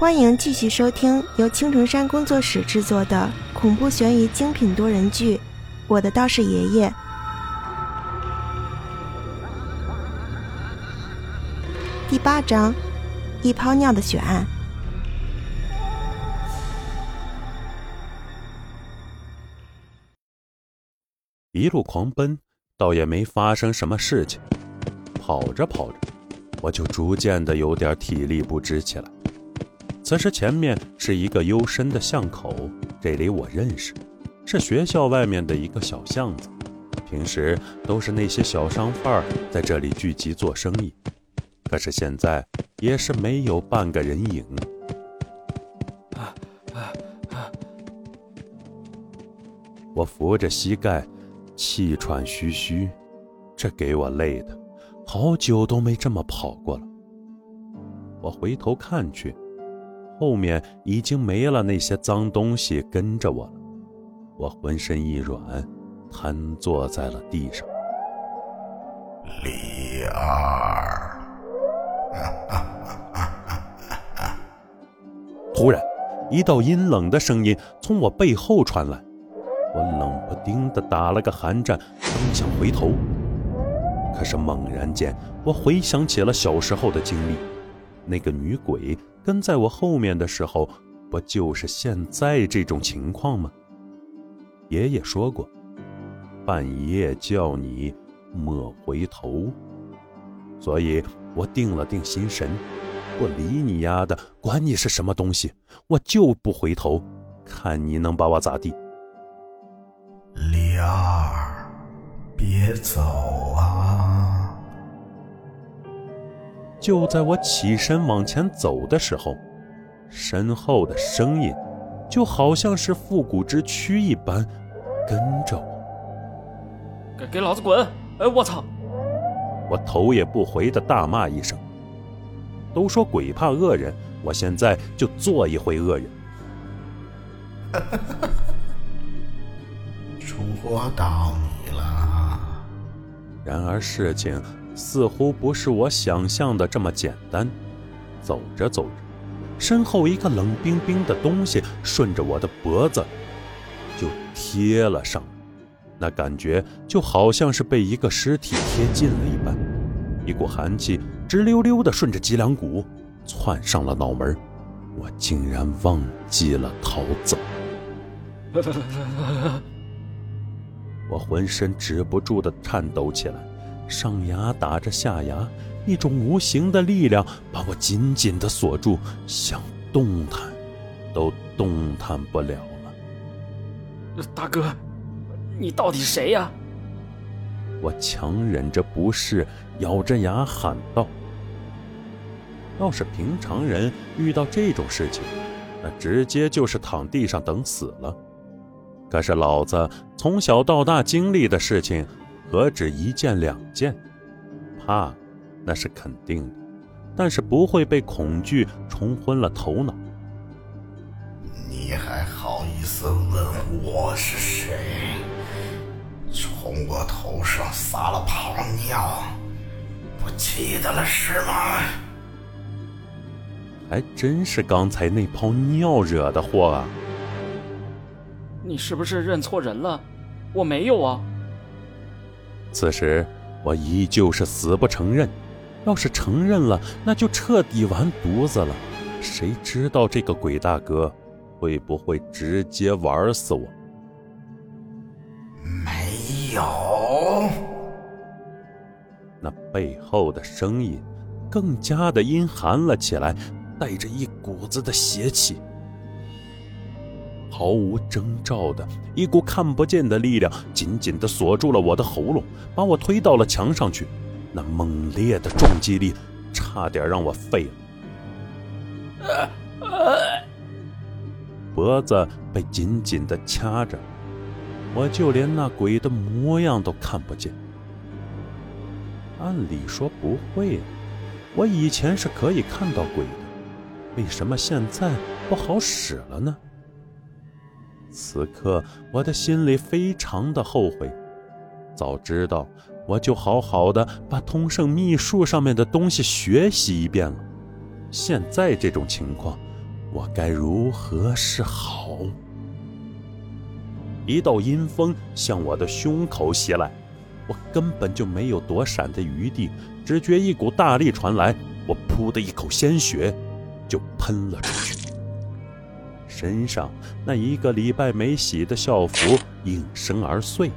欢迎继续收听由青城山工作室制作的恐怖悬疑精品多人剧《我的道士爷爷》第八章：一泡尿的血案。一路狂奔，倒也没发生什么事情。跑着跑着，我就逐渐的有点体力不支起来。此时前面是一个幽深的巷口，这里我认识，是学校外面的一个小巷子。平时都是那些小商贩在这里聚集做生意，可是现在也是没有半个人影。我扶着膝盖，气喘吁吁，这给我累的，好久都没这么跑过了。我回头看去。后面已经没了那些脏东西跟着我了，我浑身一软，瘫坐在了地上。李二，突然，一道阴冷的声音从我背后传来，我冷不丁的打了个寒战，刚想回头，可是猛然间，我回想起了小时候的经历，那个女鬼。跟在我后面的时候，不就是现在这种情况吗？爷爷说过，半夜叫你莫回头，所以我定了定心神，不理你丫的，管你是什么东西，我就不回头，看你能把我咋地。李二，别走就在我起身往前走的时候，身后的声音就好像是复古之躯一般，跟着我。给给老子滚！哎，我操！我头也不回的大骂一声。都说鬼怕恶人，我现在就做一回恶人。捉到你了。然而事情。似乎不是我想象的这么简单。走着走着，身后一个冷冰冰的东西顺着我的脖子就贴了上，那感觉就好像是被一个尸体贴近了一般。一股寒气直溜溜的顺着脊梁骨窜上了脑门，我竟然忘记了逃走。我浑身止不住的颤抖起来。上牙打着下牙，一种无形的力量把我紧紧地锁住，想动弹，都动弹不了了。大哥，你到底谁呀？我强忍着不适，咬着牙喊道：“要是平常人遇到这种事情，那直接就是躺地上等死了。可是老子从小到大经历的事情……”何止一件两件，怕那是肯定的，但是不会被恐惧冲昏了头脑。你还好意思问我是谁？从我头上撒了泡尿，不记得了是吗？还真是刚才那泡尿惹的祸啊！你是不是认错人了？我没有啊。此时我依旧是死不承认，要是承认了，那就彻底完犊子了。谁知道这个鬼大哥会不会直接玩死我？没有。那背后的声音更加的阴寒了起来，带着一股子的邪气。毫无征兆的一股看不见的力量紧紧地锁住了我的喉咙，把我推到了墙上去。那猛烈的撞击力差点让我废了。脖子被紧紧地掐着，我就连那鬼的模样都看不见。按理说不会，啊我以前是可以看到鬼的，为什么现在不好使了呢？此刻我的心里非常的后悔，早知道我就好好的把通圣秘术上面的东西学习一遍了。现在这种情况，我该如何是好？一道阴风向我的胸口袭来，我根本就没有躲闪的余地，只觉一股大力传来，我噗的一口鲜血就喷了出来，身上那一个礼拜没洗的校服应声而碎，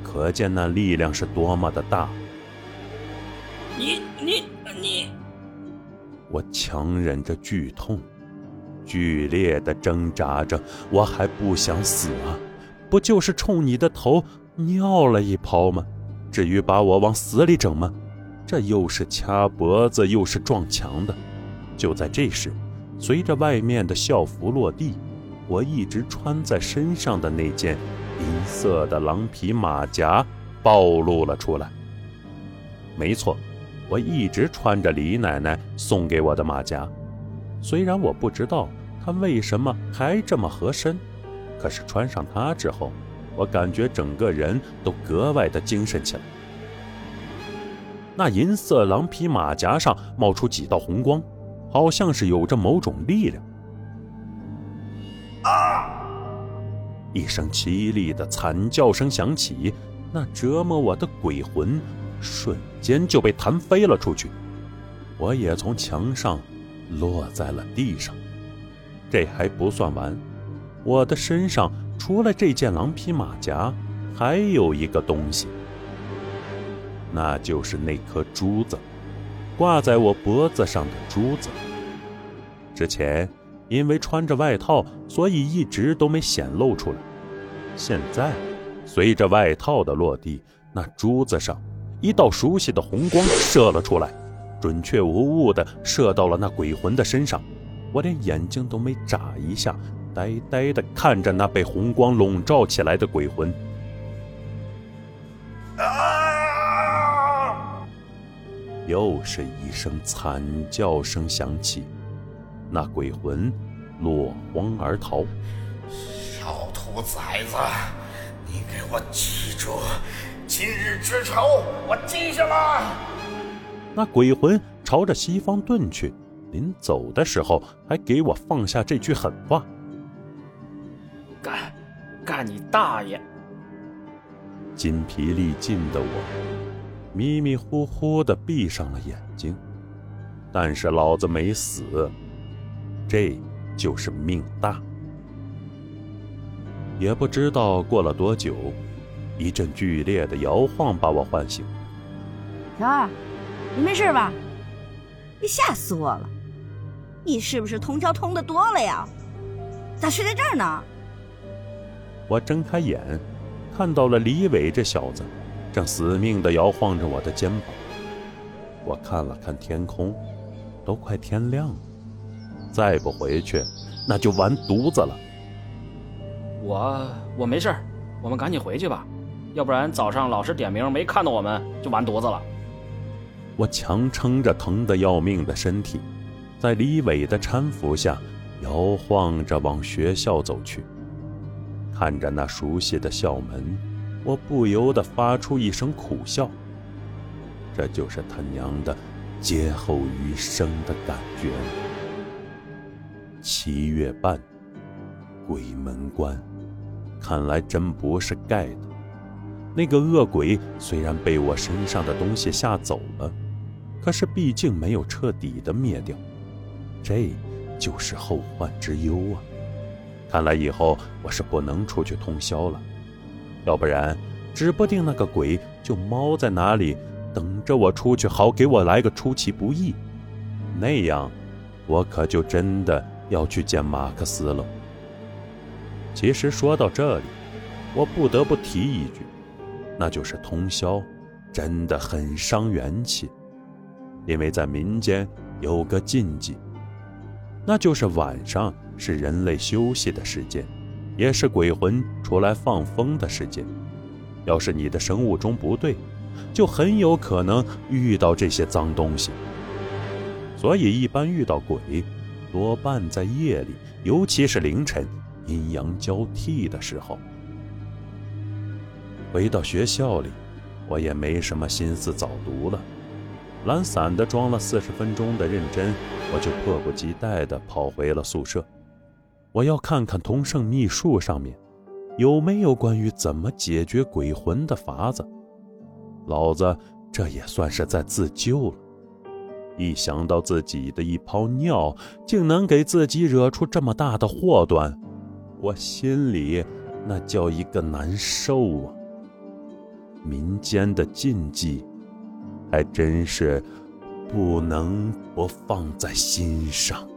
可见那力量是多么的大。你你你！我强忍着剧痛，剧烈的挣扎着，我还不想死啊！不就是冲你的头尿了一泡吗？至于把我往死里整吗？这又是掐脖子又是撞墙的。就在这时，随着外面的校服落地，我一直穿在身上的那件银色的狼皮马甲暴露了出来。没错，我一直穿着李奶奶送给我的马甲。虽然我不知道它为什么还这么合身。可是穿上它之后，我感觉整个人都格外的精神起来。那银色狼皮马甲上冒出几道红光，好像是有着某种力量。啊！一声凄厉的惨叫声响起，那折磨我的鬼魂瞬间就被弹飞了出去，我也从墙上落在了地上。这还不算完。我的身上除了这件狼皮马甲，还有一个东西，那就是那颗珠子，挂在我脖子上的珠子。之前因为穿着外套，所以一直都没显露出来。现在，随着外套的落地，那珠子上一道熟悉的红光射了出来，准确无误的射到了那鬼魂的身上。我连眼睛都没眨一下。呆呆的看着那被红光笼罩起来的鬼魂，又是一声惨叫声响起，那鬼魂落荒而逃。小兔崽子，你给我记住，今日之仇我记下了。那鬼魂朝着西方遁去，临走的时候还给我放下这句狠话。干，干你大爷！筋疲力尽的我，迷迷糊糊的闭上了眼睛。但是老子没死，这就是命大。也不知道过了多久，一阵剧烈的摇晃把我唤醒。小二，你没事吧？你吓死我了！你是不是通宵通的多了呀？咋睡在这儿呢？我睁开眼，看到了李伟这小子，正死命地摇晃着我的肩膀。我看了看天空，都快天亮了，再不回去，那就完犊子了。我我没事我们赶紧回去吧，要不然早上老师点名没看到我们就完犊子了。我强撑着疼得要命的身体，在李伟的搀扶下，摇晃着往学校走去。看着那熟悉的校门，我不由得发出一声苦笑。这就是他娘的劫后余生的感觉。七月半，鬼门关，看来真不是盖的。那个恶鬼虽然被我身上的东西吓走了，可是毕竟没有彻底的灭掉，这就是后患之忧啊。看来以后我是不能出去通宵了，要不然指不定那个鬼就猫在哪里等着我出去，好给我来个出其不意。那样，我可就真的要去见马克思了。其实说到这里，我不得不提一句，那就是通宵真的很伤元气，因为在民间有个禁忌，那就是晚上。是人类休息的时间，也是鬼魂出来放风的时间。要是你的生物钟不对，就很有可能遇到这些脏东西。所以，一般遇到鬼，多半在夜里，尤其是凌晨阴阳交替的时候。回到学校里，我也没什么心思早读了，懒散的装了四十分钟的认真，我就迫不及待的跑回了宿舍。我要看看同圣秘术上面有没有关于怎么解决鬼魂的法子。老子这也算是在自救了。一想到自己的一泡尿竟能给自己惹出这么大的祸端，我心里那叫一个难受啊！民间的禁忌，还真是不能不放在心上。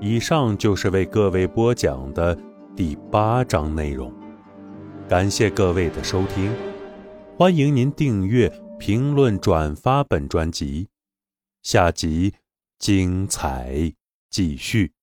以上就是为各位播讲的第八章内容，感谢各位的收听，欢迎您订阅、评论、转发本专辑，下集精彩继续。